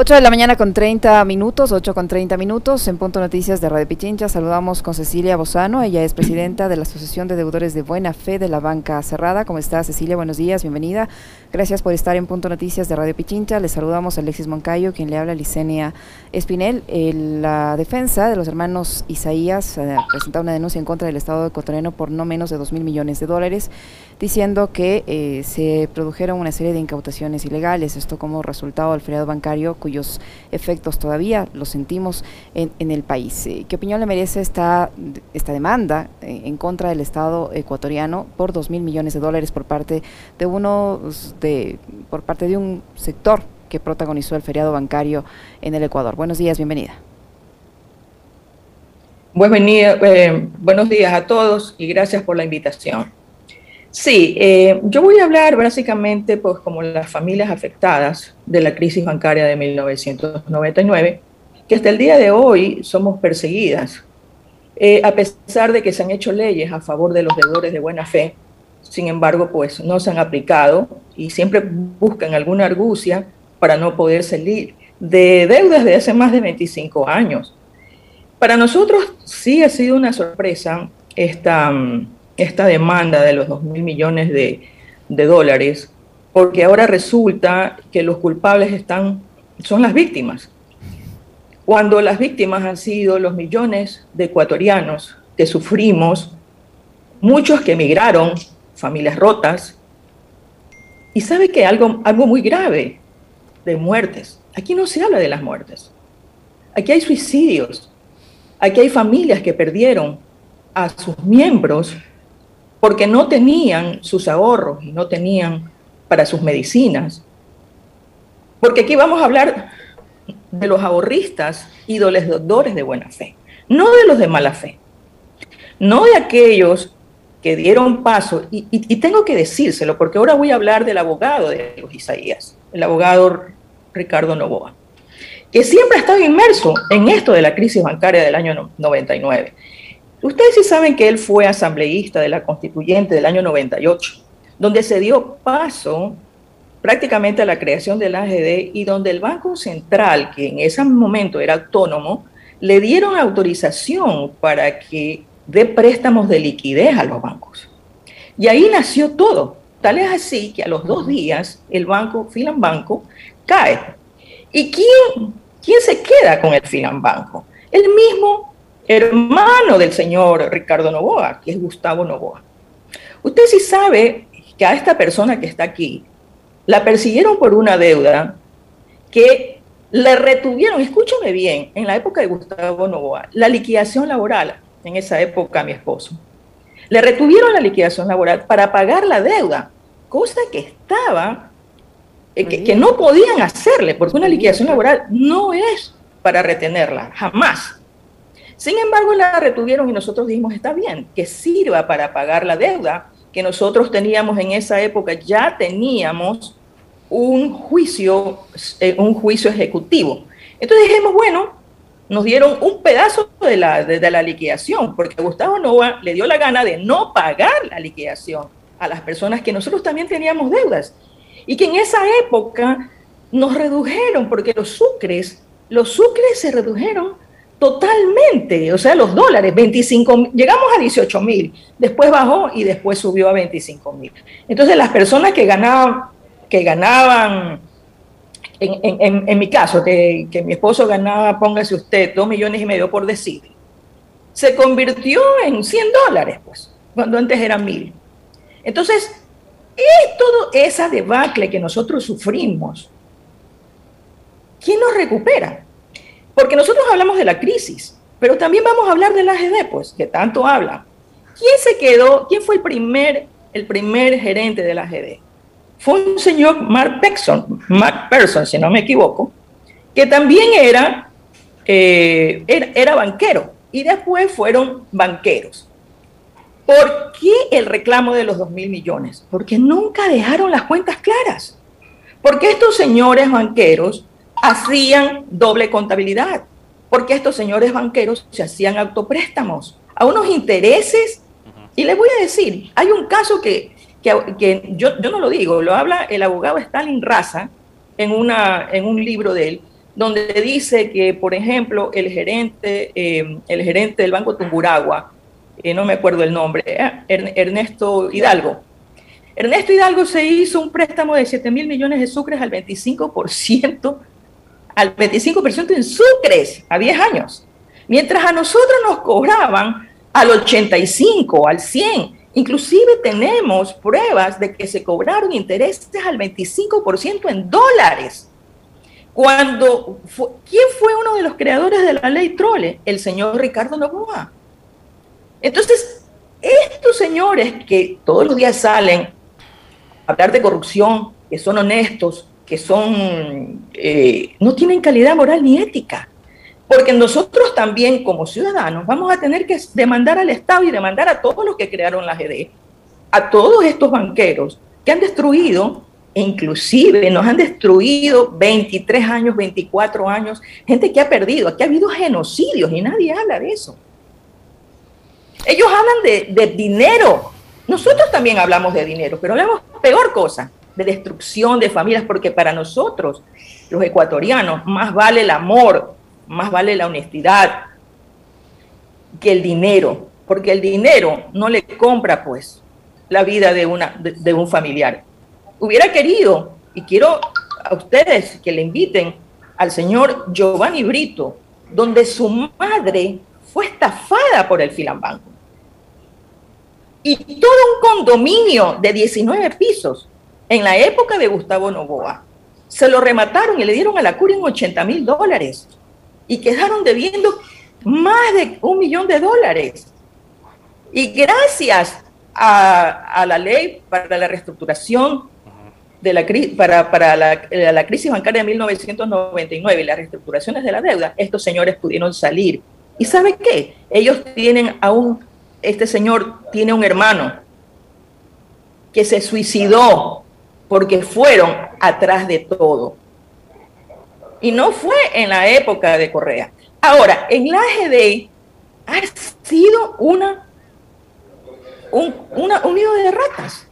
8 de la mañana con 30 minutos, 8 con 30 minutos, en Punto Noticias de Radio Pichincha. Saludamos con Cecilia Bozano, ella es presidenta de la Asociación de Deudores de Buena Fe de la Banca Cerrada. ¿Cómo está Cecilia? Buenos días, bienvenida. Gracias por estar en Punto Noticias de Radio Pichincha. Les saludamos a Alexis Moncayo, quien le habla a Licenia Espinel. la defensa de los hermanos Isaías eh, presentado una denuncia en contra del Estado ecuatoriano por no menos de 2 mil millones de dólares, diciendo que eh, se produjeron una serie de incautaciones ilegales, esto como resultado del feriado bancario cuyos efectos todavía los sentimos en, el país. Eh, ¿Qué opinión le merece esta, esta demanda eh, en contra del Estado ecuatoriano por dos mil millones de dólares por parte de uno de, por parte de un sector que protagonizó el feriado bancario en el Ecuador? Buenos días, bienvenida. Eh, buenos días a todos y gracias por la invitación. Sí, eh, yo voy a hablar básicamente pues como las familias afectadas de la crisis bancaria de 1999, que hasta el día de hoy somos perseguidas, eh, a pesar de que se han hecho leyes a favor de los deudores de buena fe, sin embargo pues no se han aplicado y siempre buscan alguna argucia para no poder salir de deudas de hace más de 25 años. Para nosotros sí ha sido una sorpresa esta mm, esta demanda de los 2 mil millones de, dólares, porque ahora resulta que los culpables están, son las víctimas. Cuando las víctimas han sido los millones de ecuatorianos que sufrimos, muchos que emigraron, familias rotas, y sabe que algo, algo muy grave de muertes. Aquí no se habla de las muertes. Aquí hay suicidios. Aquí hay familias que perdieron a sus miembros porque no tenían sus ahorros y no tenían para sus medicinas. Porque aquí vamos a hablar de los ahorristas y de deudores de buena fe, no de los de mala fe, no de aquellos que dieron paso, y, y, tengo que decírselo, porque ahora voy a hablar del abogado de los Isaías, el abogado Ricardo Novoa, que siempre ha estado inmerso en esto de la crisis bancaria del año 99 Ustedes sí saben que él fue asambleísta de la constituyente del año 98, donde se dio paso prácticamente a la creación del AGD y donde el Banco Central, que en ese momento era autónomo, le dieron autorización para que dé préstamos de liquidez a los bancos. Y ahí nació todo. Tal es así que a los dos días el banco, Filan Banco, cae. ¿Y quién, quién se queda con el Filan Banco? El mismo hermano del señor Ricardo Novoa, que es Gustavo Novoa. Usted sí sabe que a esta persona que está aquí la persiguieron por una deuda que le retuvieron, escúchame bien, en la época de Gustavo Novoa, la liquidación laboral, en esa época mi esposo, le retuvieron la liquidación laboral para pagar la deuda, cosa que estaba, eh, que, que no podían hacerle, porque una liquidación laboral no es para retenerla, jamás. Sin embargo, la retuvieron y nosotros dijimos, está bien, que sirva para pagar la deuda que nosotros teníamos en esa época, ya teníamos un juicio, eh, un juicio ejecutivo. Entonces dijimos, bueno, nos dieron un pedazo de la, de, la liquidación, porque Gustavo Nova le dio la gana de no pagar la liquidación a las personas que nosotros también teníamos deudas. Y que en esa época nos redujeron, porque los sucres, los sucres se redujeron Totalmente, o sea, los dólares, 25, llegamos a 18 mil, después bajó y después subió a 25 mil. Entonces las personas que ganaban, que ganaban, en, mi caso, que, mi esposo ganaba, póngase usted, 2 millones y medio por decir, se convirtió en 100 dólares, pues, cuando antes eran mil. Entonces, es todo esa debacle que nosotros sufrimos. ¿Quién nos recupera? Porque nosotros hablamos de la crisis, pero también vamos a hablar del AGD, pues, que tanto habla. ¿Quién se quedó? ¿Quién fue el primer, el primer gerente del AGD? Fue un señor Mark Person, Mark Person, si no me equivoco, que también era, eh, era, era banquero y después fueron banqueros. ¿Por qué el reclamo de los 2 mil millones? Porque nunca dejaron las cuentas claras. Porque estos señores banqueros hacían doble contabilidad, porque estos señores banqueros se hacían autopréstamos a unos intereses. Y les voy a decir, hay un caso que, que, yo, yo, no lo digo, lo habla el abogado Stalin Raza en, una, en un libro de él, donde dice que, por ejemplo, el gerente, eh, el gerente del Banco Tunguragua, eh, no me acuerdo el nombre, Ernesto Hidalgo, Ernesto Hidalgo se hizo un préstamo de 7 mil millones de sucres al 25%, al 25% en sucres a 10 años, mientras a nosotros nos cobraban al 85, al 100. Inclusive tenemos pruebas de que se cobraron intereses al 25% en dólares. Cuando ¿quién fue uno de los creadores de la ley Trole? El señor Ricardo Novoa. Entonces, estos señores que todos los días salen a hablar de corrupción, que son honestos, que son eh, no tienen calidad moral ni ética. Porque nosotros también como ciudadanos vamos a tener que demandar al Estado y demandar a todos los que crearon la GD, a todos estos banqueros que han destruido, e inclusive nos han destruido 23 años, 24 años, gente que ha perdido, aquí ha habido genocidios y nadie habla de eso. Ellos hablan de, de dinero, nosotros también hablamos de dinero, pero hablamos peor cosa, de destrucción de familias, porque para nosotros, los ecuatorianos, más vale el amor, más vale la honestidad que el dinero, porque el dinero no le compra pues la vida de, una, de, un familiar. Hubiera querido, y quiero a ustedes que le inviten al señor Giovanni Brito, donde su madre fue estafada por el Filambanco. Y todo un condominio de 19 pisos en la época de Gustavo Novoa. Se lo remataron y le dieron a la cura en 80 mil dólares y quedaron debiendo más de un millón de dólares. Y gracias a, la ley para la reestructuración de la, para, para la, la, crisis bancaria de 1999 y las reestructuraciones de la deuda, estos señores pudieron salir. ¿Y sabe qué? Ellos tienen aún, este señor tiene un hermano que se suicidó porque fueron atrás de todo. Y no fue en la época de Correa. Ahora, en la AGD ha sido una, un, un nido de ratas.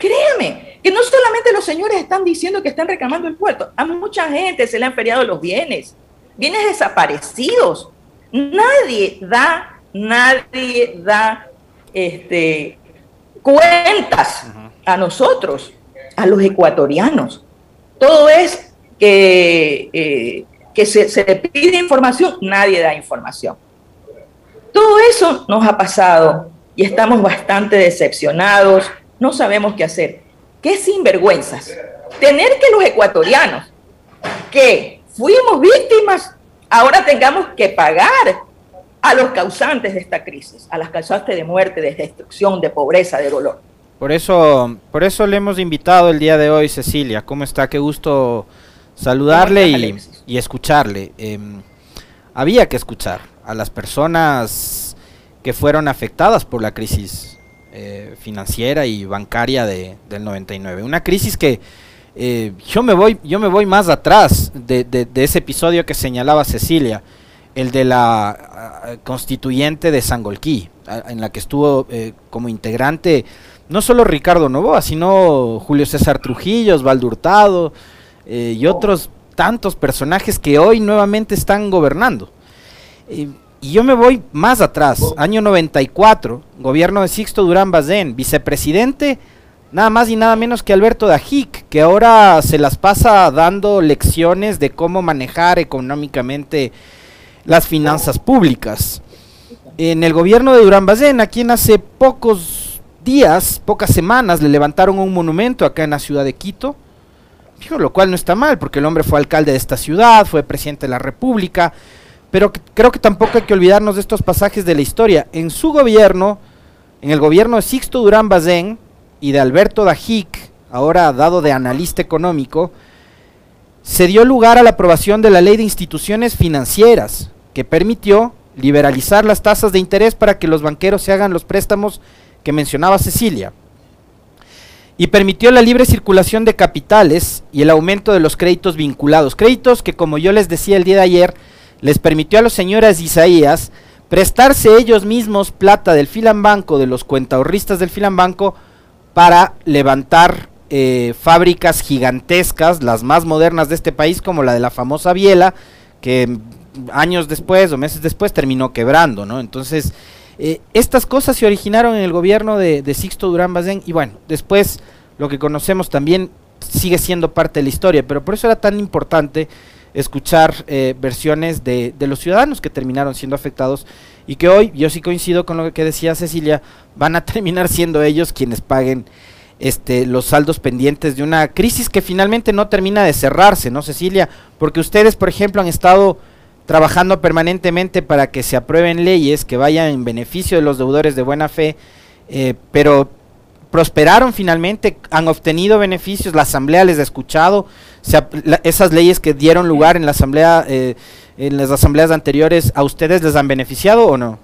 Créame, que no solamente los señores están diciendo que están reclamando el puerto, a mucha gente se le han feriado los bienes, bienes desaparecidos. Nadie da, nadie da este, cuentas a nosotros, a los ecuatorianos. Todo es que, eh, que se, se le pide información, nadie da información. Todo eso nos ha pasado y estamos bastante decepcionados, no sabemos qué hacer. Qué sinvergüenzas. Tener que los ecuatorianos que fuimos víctimas, ahora tengamos que pagar a los causantes de esta crisis, a las causantes de muerte, de destrucción, de pobreza, de dolor. Por eso, por eso le hemos invitado el día de hoy, Cecilia. ¿Cómo está? Qué gusto saludarle y, escucharle. Em, había que escuchar a las personas que fueron afectadas por la crisis eh, financiera y bancaria de, del 99. Una crisis que eh, yo, me voy, yo me voy más atrás de, ese episodio que señalaba Cecilia, el de la constituyente de Sangolquí, en la que estuvo eh, como integrante no solo Ricardo Novoa, sino Julio César Trujillo, Osvaldo Hurtado, eh, y otros tantos personajes que hoy nuevamente están gobernando. y yo me voy más atrás, año 94, gobierno de Sixto Durán Bazén, vicepresidente, nada más y nada menos que Alberto Dajic, que ahora se las pasa dando lecciones de cómo manejar económicamente las finanzas públicas. En el gobierno de Durán Bazén, a quien hace pocos días, pocas semanas, le levantaron un monumento acá en la ciudad de Quito, lo cual no está mal, porque el hombre fue alcalde de esta ciudad, fue presidente de la República, pero creo que tampoco hay que olvidarnos de estos pasajes de la historia. En su gobierno, en el gobierno de Sixto Durán Bazén y de Alberto Dajic, ahora dado de analista económico, se dio lugar a la aprobación de la ley de instituciones financieras, que permitió liberalizar las tasas de interés para que los banqueros se hagan los préstamos que mencionaba Cecilia y permitió la libre circulación de capitales y el aumento de los créditos vinculados. Créditos que, como yo les decía el día de ayer, les permitió a los señores Isaías prestarse ellos mismos plata del filambanco, de los cuentahorristas del filambanco, para levantar eh, fábricas gigantescas, las más modernas de este país, como la de la famosa Biela, que años después o meses después terminó quebrando, ¿no? Entonces, eh, estas cosas se originaron en el gobierno de, Sixto Durán Bazén y bueno, después lo que conocemos también sigue siendo parte de la historia, pero por eso era tan importante escuchar eh, versiones de, de, los ciudadanos que terminaron siendo afectados y que hoy, yo sí coincido con lo que decía Cecilia, van a terminar siendo ellos quienes paguen este, los saldos pendientes de una crisis que finalmente no termina de cerrarse, ¿no, Cecilia? Porque ustedes, por ejemplo, han estado trabajando permanentemente para que se aprueben leyes que vayan en beneficio de los deudores de buena fe, eh, pero prosperaron finalmente, han obtenido beneficios, la asamblea les ha escuchado, esas leyes que dieron lugar en la asamblea, eh, en las asambleas anteriores, ¿a ustedes les han beneficiado o no?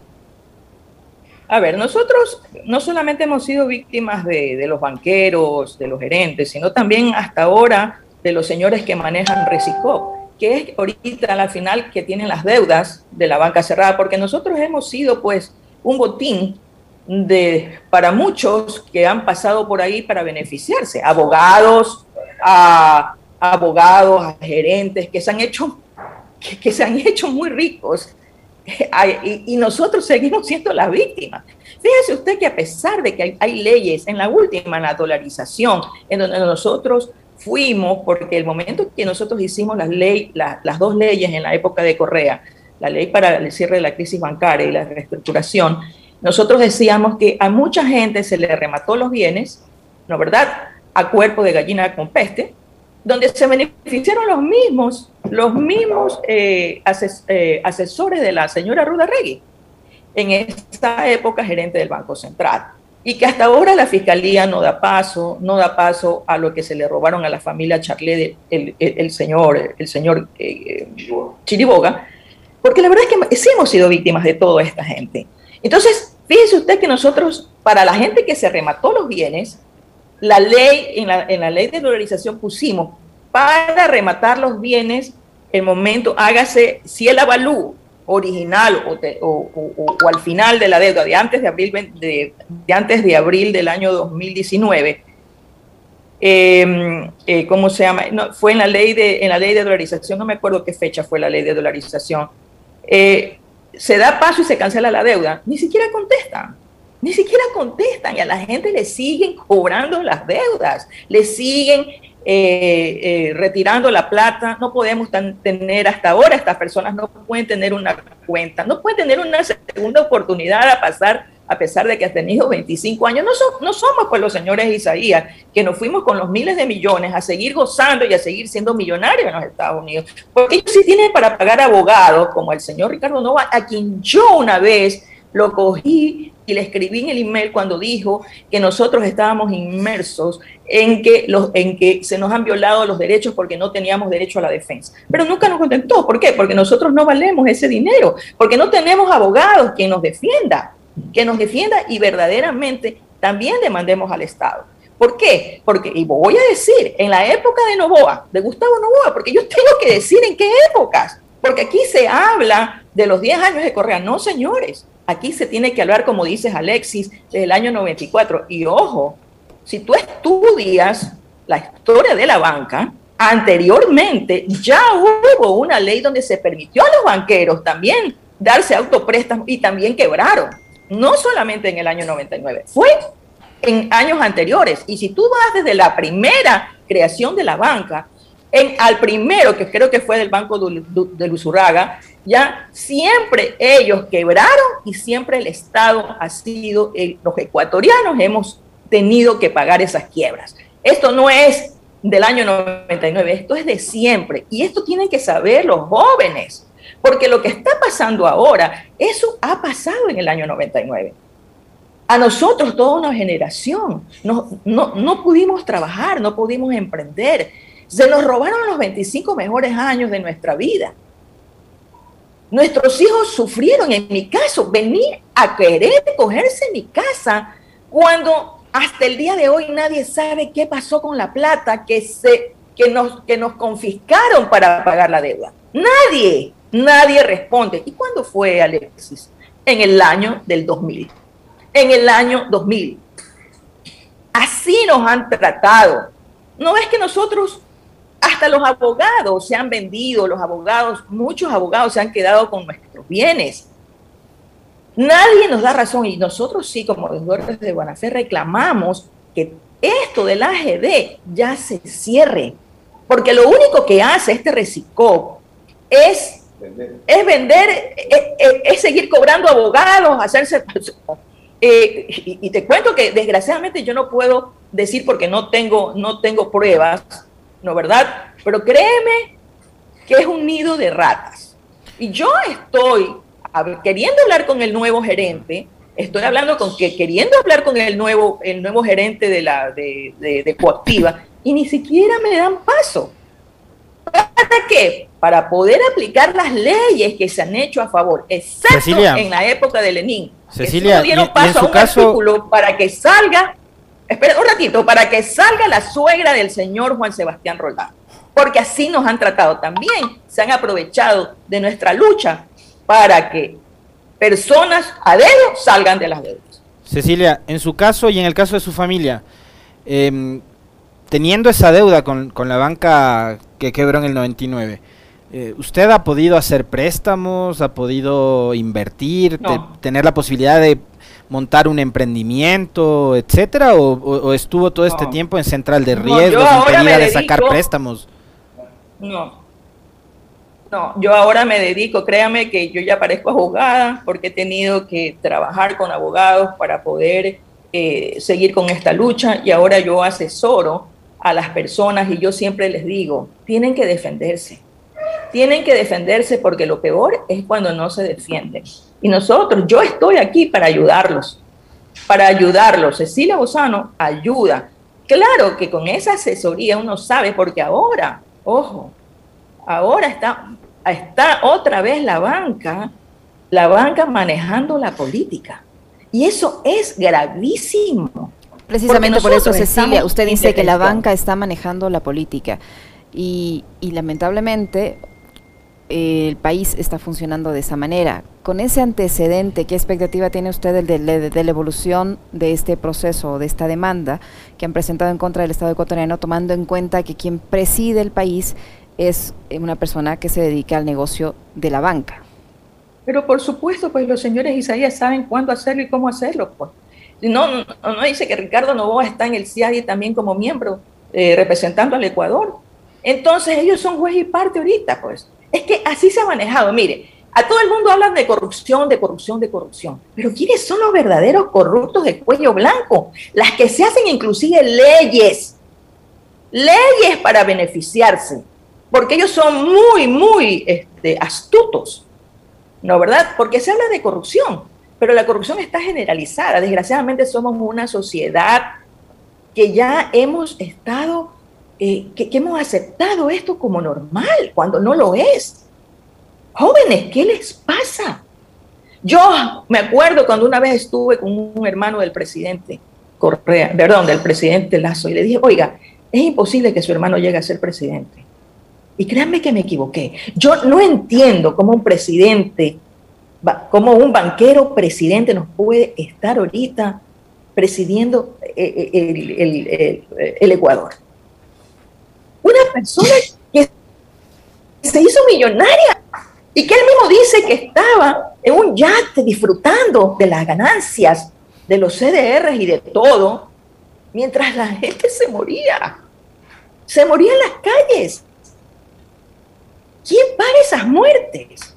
A ver, nosotros no solamente hemos sido víctimas de, los banqueros, de los gerentes, sino también hasta ahora de los señores que manejan Resicop, que es ahorita la final que tienen las deudas de la banca cerrada, porque nosotros hemos sido pues un botín de, para muchos que han pasado por ahí para beneficiarse, abogados, a, abogados, a gerentes que se han hecho, que se han hecho muy ricos y, nosotros seguimos siendo las víctimas. Fíjese usted que a pesar de que hay, leyes, en la última, la dolarización, en donde nosotros fuimos, porque el momento que nosotros hicimos las, ley, las dos leyes en la época de Correa, la ley para el cierre de la crisis bancaria y la reestructuración, nosotros decíamos que a mucha gente se le remató los bienes, ¿no verdad? A cuerpo de gallina con peste, donde se beneficiaron los mismos, los mismos eh, eh, asesores de la señora Ruda Regui, en esta época gerente del Banco Central. Y que hasta ahora la fiscalía no da paso, no da paso a lo que se le robaron a la familia Charlet, el, señor, el señor eh, Chiriboga, porque la verdad es que sí hemos sido víctimas de toda esta gente. Entonces, fíjese usted que nosotros, para la gente que se remató los bienes, la ley, en la, en la ley de dolarización pusimos para rematar los bienes, el momento, hágase, si el avalú original o, o, al final de la deuda de antes de abril, de, antes de abril del año 2019, em, eh, ¿cómo se llama? No, fue en la, ley de, en la ley de dolarización, no me acuerdo qué fecha fue la ley de dolarización. Eh, se da paso y se cancela la deuda, ni siquiera contestan ni siquiera contestan y a la gente le siguen cobrando las deudas, le siguen eh, eh, retirando la plata. No podemos tener hasta ahora, estas personas no pueden tener una cuenta, no pueden tener una segunda oportunidad a pasar a pesar de que has tenido 25 años. No, no somos pues los señores Isaías, que nos fuimos con los miles de millones a seguir gozando y a seguir siendo millonarios en los Estados Unidos. Porque ellos sí tienen para pagar abogados, como el señor Ricardo Nova, a quien yo una vez lo cogí y le escribí en el email cuando dijo que nosotros estábamos inmersos en que, los, en que se nos han violado los derechos porque no teníamos derecho a la defensa. Pero nunca nos contentó. ¿Por qué? Porque nosotros no valemos ese dinero, porque no tenemos abogados que nos defienda, que nos defienda y verdaderamente también demandemos al Estado. ¿Por qué? Porque, y voy a decir, en la época de Novoa, de Gustavo Novoa, porque yo tengo que decir en qué épocas, porque aquí se habla de los 10 años de Correa. No, señores, Aquí se tiene que hablar, como dices Alexis, desde el año 94. Y ojo, si tú estudias la historia de la banca, anteriormente ya hubo una ley donde se permitió a los banqueros también darse autopréstamos y también quebraron. No solamente en el año 99, fue en años anteriores. Y si tú vas desde la primera creación de la banca, en, al primero, que creo que fue del Banco de Luzurraga, ya siempre ellos quebraron y siempre el Estado ha sido, los ecuatorianos hemos tenido que pagar esas quiebras. Esto no es del año 99, esto es de siempre y esto tienen que saber los jóvenes, porque lo que está pasando ahora, eso ha pasado en el año 99. A nosotros, toda una generación, no, no, no pudimos trabajar, no pudimos emprender, se nos robaron los 25 mejores años de nuestra vida. Nuestros hijos sufrieron, en mi caso, venir a querer cogerse mi casa cuando hasta el día de hoy nadie sabe qué pasó con la plata que, se, que, nos, que nos confiscaron para pagar la deuda. Nadie, nadie responde. ¿Y cuándo fue, Alexis? En el año del 2000. En el año 2000. Así nos han tratado No es que nosotros, hasta los abogados se han vendido, los abogados, muchos abogados se han quedado con nuestros bienes. Nadie nos da razón y nosotros sí, como deudores de Buenafé, reclamamos que esto del AGD ya se cierre, porque lo único que hace este reciclo es es vender, es, seguir cobrando abogados, hacerse... Eh, y, te cuento que desgraciadamente yo no puedo decir porque no tengo, no tengo pruebas, ¿no verdad? Pero créeme que es un nido de ratas. Y yo estoy queriendo hablar con el nuevo gerente, estoy hablando con que queriendo hablar con el nuevo, el nuevo gerente de la de, de Coactiva y ni siquiera me dan paso. ¿Para qué? Para poder aplicar las leyes que se han hecho a favor, exacto en la época de Lenin. Cecilia, no dieron paso a un artículo para que salga, espera un ratito, para que salga la suegra del señor Juan Sebastián Roldán. Porque así nos han tratado también, se han aprovechado de nuestra lucha para que personas a dedo salgan de las deudas. Cecilia, en su caso y en el caso de su familia, eh, teniendo esa deuda con, con, la banca que quebró en el 99, eh, ¿usted ha podido hacer préstamos, ha podido invertir, tener la posibilidad de montar un emprendimiento, etcétera, o, estuvo todo este tiempo en central de riesgos, impedida de sacar préstamos? No, no, yo ahora me dedico, créame que yo ya parezco abogada porque he tenido que trabajar con abogados para poder eh, seguir con esta lucha y ahora yo asesoro a las personas y yo siempre les digo, tienen que defenderse. Tienen que defenderse porque lo peor es cuando no se defienden. Y nosotros, yo estoy aquí para ayudarlos, para ayudarlos. Cecilia Bozano ayuda. Claro que con esa asesoría uno sabe, porque ahora, ojo, ahora está, está otra vez la banca, la banca manejando la política. Y eso es gravísimo. Precisamente por eso, Cecilia, usted dice que la banca está manejando la política y, lamentablemente eh, el país está funcionando de esa manera. Con ese antecedente, ¿qué expectativa tiene usted de, la evolución de este proceso, de esta demanda que han presentado en contra del Estado ecuatoriano, tomando en cuenta que quien preside el país es una persona que se dedica al negocio de la banca? Pero por supuesto, pues los señores Isaías saben cuándo hacerlo y cómo hacerlo. Pues. No, no, dice que Ricardo Novoa está en el CIADI también como miembro, eh, representando al Ecuador. Entonces ellos son juez y parte ahorita, pues. Es que así se ha manejado. Mire, a todo el mundo hablan de corrupción, de corrupción, de corrupción. Pero ¿quiénes son los verdaderos corruptos de cuello blanco? Las que se hacen inclusive leyes. Leyes para beneficiarse. Porque ellos son muy, muy este, astutos. ¿No, verdad? Porque se habla de corrupción pero la corrupción está generalizada. Desgraciadamente somos una sociedad que ya hemos estado, eh, que, hemos aceptado esto como normal, cuando no lo es. Jóvenes, ¿qué les pasa? Yo me acuerdo cuando una vez estuve con un hermano del presidente Correa, perdón, del presidente Lazo, y le dije, oiga, es imposible que su hermano llegue a ser presidente. Y créanme que me equivoqué. Yo no entiendo cómo un presidente cómo un banquero presidente nos puede estar ahorita presidiendo eh, eh, el, Ecuador. Una persona que se hizo millonaria y que él mismo dice que estaba en un yate disfrutando de las ganancias de los CDRs y de todo, mientras la gente se moría. Se moría en las calles. ¿Quién paga esas muertes?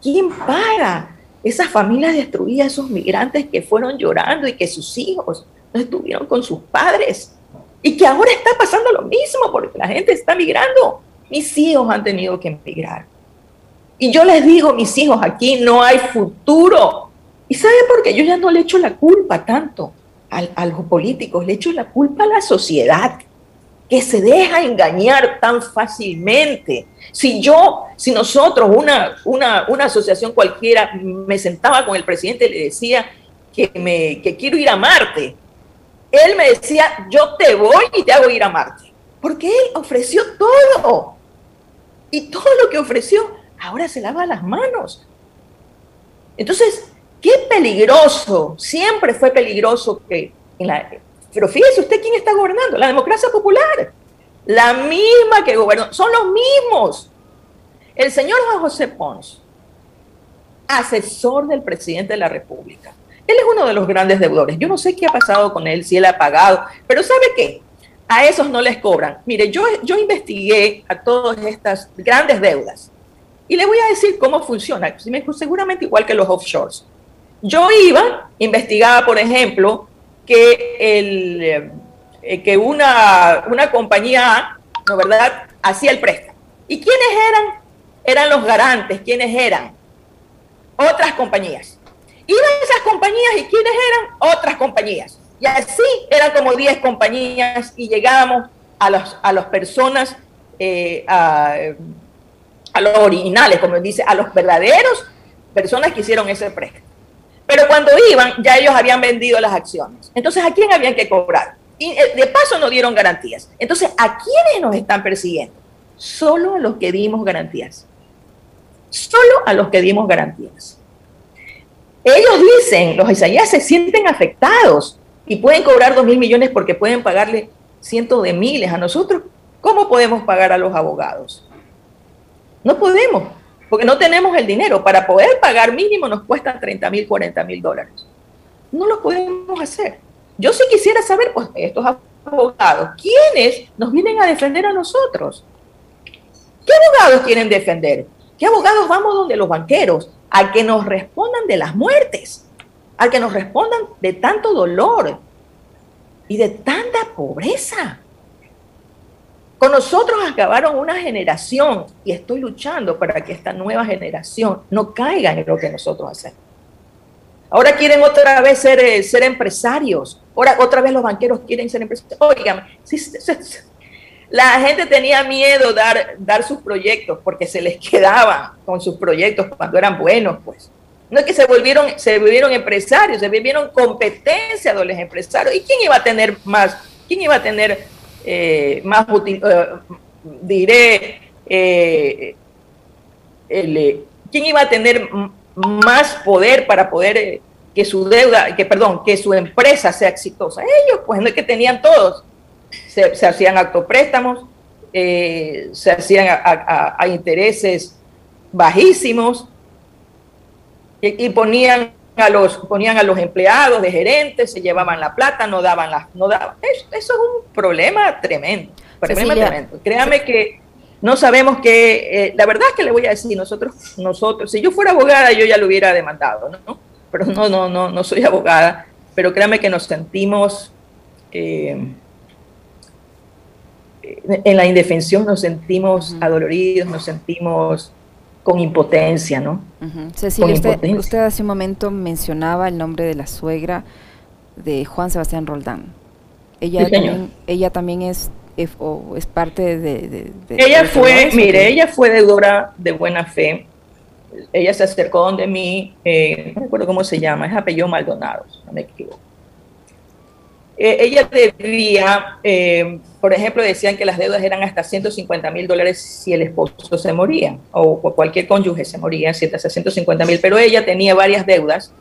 ¿Quién paga esas familias destruidas, esos migrantes que fueron llorando y que sus hijos no estuvieron con sus padres? Y que ahora está pasando lo mismo porque la gente está migrando. Mis hijos han tenido que emigrar. Y yo les digo, mis hijos, aquí no hay futuro. ¿Y sabe por qué? Yo ya no le echo la culpa tanto a, a los políticos, le echo la culpa a la sociedad que se deja engañar tan fácilmente. Si yo, si nosotros, una, una, una asociación cualquiera, me sentaba con el presidente y le decía que, me, que quiero ir a Marte, él me decía, yo te voy y te hago ir a Marte. Porque él ofreció todo. Y todo lo que ofreció, ahora se lava las manos. Entonces, qué peligroso, siempre fue peligroso que en la, pero fíjese usted quién está gobernando, la democracia popular. la misma que gobernó, son los mismos. El señor Juan José Pons, asesor del presidente de la República, él es uno de los grandes deudores. Yo no sé qué ha pasado con él, si él ha pagado, pero ¿sabe qué? A esos no les cobran. Mire, yo, yo investigué a todas estas grandes deudas y le voy a decir cómo funciona, seguramente igual que los offshores. Yo iba, investigaba, por ejemplo, que, el, eh, que una, una compañía, ¿no verdad?, hacía el préstamo. ¿Y quiénes eran? Eran los garantes. ¿Quiénes eran? Otras compañías. Iban esas compañías y ¿quiénes eran? Otras compañías. Y así eran como 10 compañías y llegábamos a, los, a las personas, eh, a, a los originales, como dice, a los verdaderos personas que hicieron ese préstamo. Pero cuando iban, ya ellos habían vendido las acciones. Entonces, ¿a quién habían que cobrar? Y eh, de paso no dieron garantías. Entonces, ¿a quiénes nos están persiguiendo? Solo a los que dimos garantías. Solo a los que dimos garantías. Ellos dicen, los Isaías se sienten afectados y pueden cobrar dos mil millones porque pueden pagarle cientos de miles a nosotros. ¿Cómo podemos pagar a los abogados? No podemos porque no tenemos el dinero. Para poder pagar mínimo nos cuesta 30 mil, 40 mil dólares. No lo podemos hacer. Yo sí quisiera saber, pues, estos abogados, ¿quiénes nos vienen a defender a nosotros? ¿Qué abogados quieren defender? ¿Qué abogados vamos donde los banqueros? A que nos respondan de las muertes, a que nos respondan de tanto dolor y de tanta pobreza. Con nosotros acabaron una generación y estoy luchando para que esta nueva generación no caiga en lo que nosotros hacemos. Ahora quieren otra vez ser, eh, empresarios. Ahora otra vez los banqueros quieren ser empresarios. Oigan, la gente tenía miedo dar, dar sus proyectos porque se les quedaba con sus proyectos cuando eran buenos, pues. No es que se volvieron, se volvieron empresarios, se volvieron competencia de los empresarios. ¿Y quién iba a tener más? ¿Quién iba a tener eh, más útil, eh, diré, eh, quién iba a tener más poder para poder que su deuda, que perdón, que su empresa sea exitosa. Ellos, pues no es que tenían todos, se, hacían autopréstamos, se hacían a, intereses bajísimos y, ponían a los ponían a los empleados de gerentes, se llevaban la plata, no daban las, no daban. Eso, es un problema tremendo, problema tremendo. Créame que no sabemos que, eh, la verdad es que le voy a decir, nosotros, nosotros, si yo fuera abogada, yo ya lo hubiera demandado, ¿no? Pero no, no, no, no soy abogada, pero créame que nos sentimos eh, en la indefensión, nos sentimos adoloridos, nos sentimos con impotencia, ¿no? Cecilia, usted, hace un momento mencionaba el nombre de la suegra de Juan Sebastián Roldán. Ella, también, ella también es, es, parte de... ella fue, mire, ella fue deudora de buena fe. Ella se acercó donde mí, eh, no recuerdo cómo se llama, es apellido Maldonado, no me equivoco. Eh, ella debía, eh, por ejemplo, decían que las deudas eran hasta 150 mil dólares si el esposo se moría o cualquier cónyuge se moría, hasta 150 mil, pero ella tenía varias deudas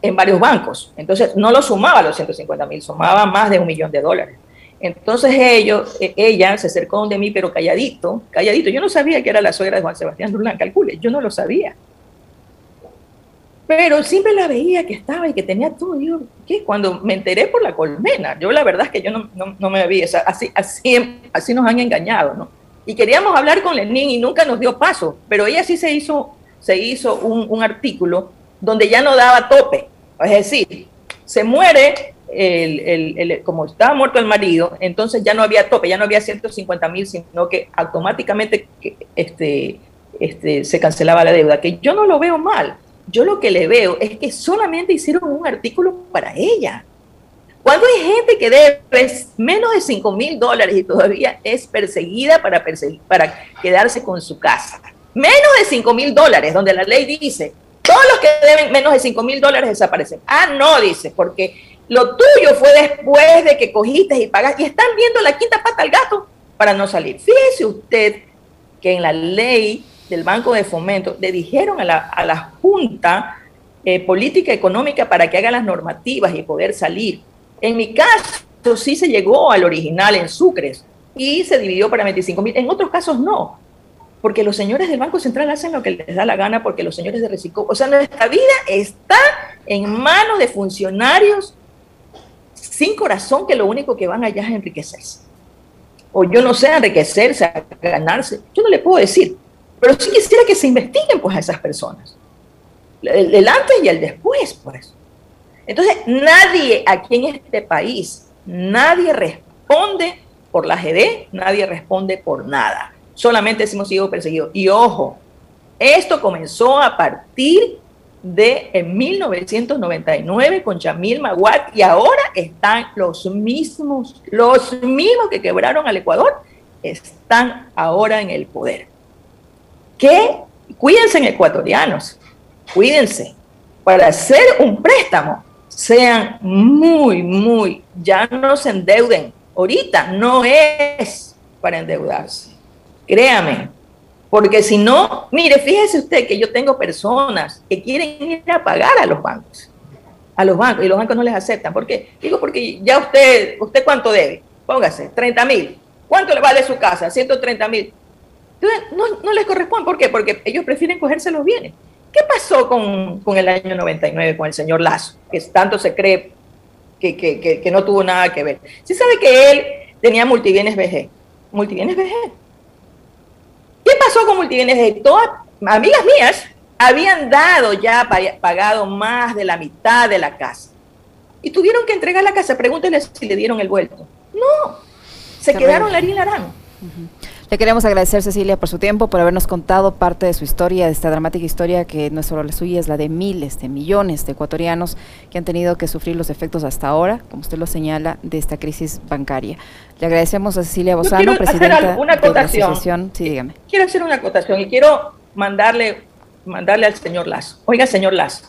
en varios bancos. Entonces no lo sumaba los 150 mil, sumaba más de un millón de dólares. Entonces ellos, e, ella se acercó de mí, pero calladito, calladito. Yo no sabía que era la suegra de Juan Sebastián Durlán, calcule, yo no lo sabía. Pero siempre la veía que estaba y que tenía todo. Yo, ¿qué? Cuando me enteré por la colmena, yo la verdad es que yo no, no, me vi, así, así, así nos han engañado, ¿no? Y queríamos hablar con Lenín y nunca nos dio paso, pero ella sí se hizo, se hizo un, un artículo donde ya no daba tope. Es decir, se muere, el, el, como estaba muerto el marido, entonces ya no había tope, ya no había 150 mil, sino que automáticamente este, este, se cancelaba la deuda, que yo no lo veo mal yo lo que le veo es que solamente hicieron un artículo para ella. Cuando hay gente que debe menos de 5 mil dólares y todavía es perseguida para, para quedarse con su casa. Menos de 5 mil dólares, donde la ley dice, todos los que deben menos de 5 mil dólares desaparecen. Ah, no, dice, porque lo tuyo fue después de que cogiste y pagaste y están viendo la quinta pata al gato para no salir. Fíjese usted que en la ley del Banco de Fomento le dijeron a la, Junta eh, Política Económica para que haga las normativas y poder salir. En mi caso, sí se llegó al original en Sucres, y se dividió para 25 mil. En otros casos no, porque los señores del Banco Central hacen lo que les da la gana, porque los señores de Recicó, o sea, nuestra vida está en manos de funcionarios sin corazón que lo único que van allá es enriquecerse. O yo no sé, enriquecerse, a ganarse, yo no le puedo decir, pero sí quisiera que se investiguen pues a esas personas. El, antes y el después, pues. Entonces, nadie aquí en este país, nadie responde por la GD, nadie responde por nada. Solamente hemos sido perseguidos. Y ojo, esto comenzó a partir de en 1999 con Chamil Maguad y ahora están los mismos, los mismos que quebraron al Ecuador, están ahora en el poder. Que cuídense en ecuatorianos, cuídense para hacer un préstamo, sean muy, muy, ya no se endeuden. Ahorita no es para endeudarse. Créame, porque si no, mire, fíjese usted que yo tengo personas que quieren ir a pagar a los bancos, a los bancos, y los bancos no les aceptan. ¿Por qué? Digo, porque ya usted, ¿usted cuánto debe? Póngase, 30 mil. ¿Cuánto le vale su casa? 130 mil. No, no les corresponde. ¿Por qué? Porque ellos prefieren cogerse los bienes. ¿Qué pasó con, con, el año 99 con el señor Lazo? Que tanto se cree que, que, que, que no tuvo nada que ver. Se sabe que él tenía multibienes VG. Multibienes VG ¿Qué pasó con Multibienes? Todas amigas mías habían dado ya pagado más de la mitad de la casa. Y tuvieron que entregar la casa. Pregúntenle si le dieron el vuelto. No, se quedaron la y larán. Le queremos agradecer, Cecilia, por su tiempo, por habernos contado parte de su historia, de esta dramática historia que no es solo la suya, es la de miles, de millones de ecuatorianos que han tenido que sufrir los efectos hasta ahora, como usted lo señala, de esta crisis bancaria. Le agradecemos a Cecilia Bozano, presidenta una de la asociación. Sí, dígame. Quiero hacer una acotación y quiero mandarle, mandarle al señor Lazo. Oiga, señor Lazo,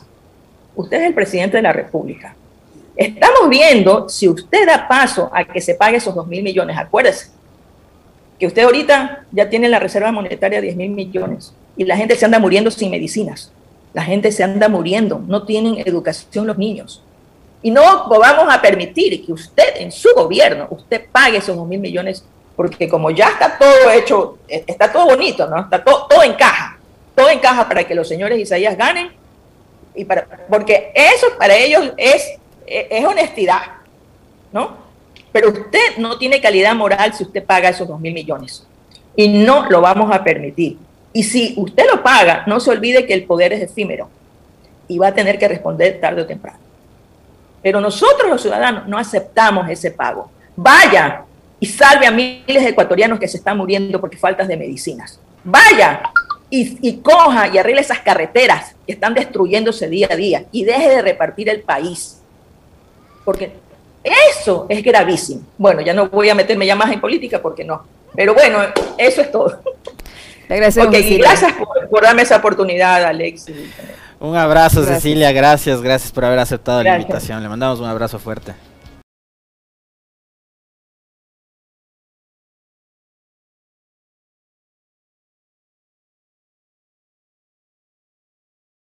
usted es el presidente de la República. Estamos viendo si usted da paso a que se pague esos dos mil millones. Acuérdese, que usted ahorita ya tiene la reserva monetaria de 10 mil millones y la gente se anda muriendo sin medicinas. La gente se anda muriendo, no tienen educación los niños. Y no vamos a permitir que usted en su gobierno, usted pague esos 2 mil millones, porque como ya está todo hecho, e, está todo bonito, ¿no? Está todo, todo encaja, todo encaja para que los señores Isaías ganen, y para, porque eso para ellos es, e, es honestidad, ¿no? Pero usted no tiene calidad moral si usted paga esos dos mil millones. Y no lo vamos a permitir. Y si usted lo paga, no se olvide que el poder es efímero y va a tener que responder tarde o temprano. Pero nosotros los ciudadanos no aceptamos ese pago. Vaya y salve a miles de ecuatorianos que se están muriendo porque faltas de medicinas. Vaya y, y, coja y arregle esas carreteras que están destruyéndose día a día y deje de repartir el país. Porque eso es gravísimo. Bueno, ya no voy a meterme ya más en política porque no. Pero bueno, eso es todo. gracias por, darme esa oportunidad, Alex. Un abrazo, Cecilia. Gracias, gracias por haber aceptado la invitación. Le mandamos un abrazo fuerte.